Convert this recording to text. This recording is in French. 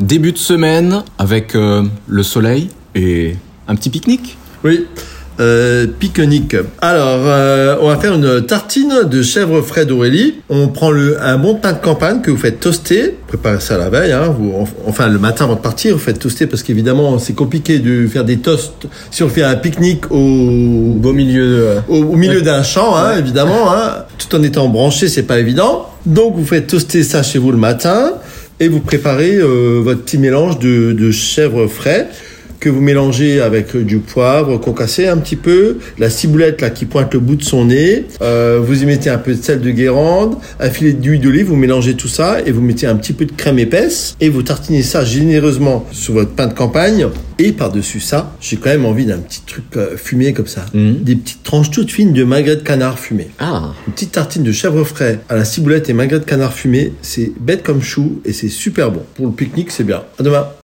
Début de semaine avec euh, le soleil et un petit pique-nique. Oui. Euh, pique-nique. Alors, euh, on va faire une tartine de chèvre frais d'Aurélie. On prend le, un bon pain de campagne que vous faites toaster. Préparez ça la veille. Hein, vous, enfin, le matin avant de partir, vous faites toaster parce qu'évidemment, c'est compliqué de faire des toasts si on fait un pique-nique au Beau milieu de... au, au milieu d'un champ, hein, évidemment. Hein, tout en étant branché, c'est pas évident. Donc, vous faites toaster ça chez vous le matin et vous préparez euh, votre petit mélange de, de chèvre frais que vous mélangez avec du poivre concassé un petit peu, la ciboulette là qui pointe le bout de son nez, euh, vous y mettez un peu de sel de Guérande, un filet d'huile d'olive, vous mélangez tout ça et vous mettez un petit peu de crème épaisse et vous tartinez ça généreusement sur votre pain de campagne et par-dessus ça, j'ai quand même envie d'un petit truc euh, fumé comme ça, Mhm. des petites tranches toutes fines de magret de canard fumé. Ah, Une petite tartine de chèvre frais à la ciboulette et magret de canard fumé, c'est bête comme chou et c'est super bon. Pour le pique-nique, c'est bien. À demain.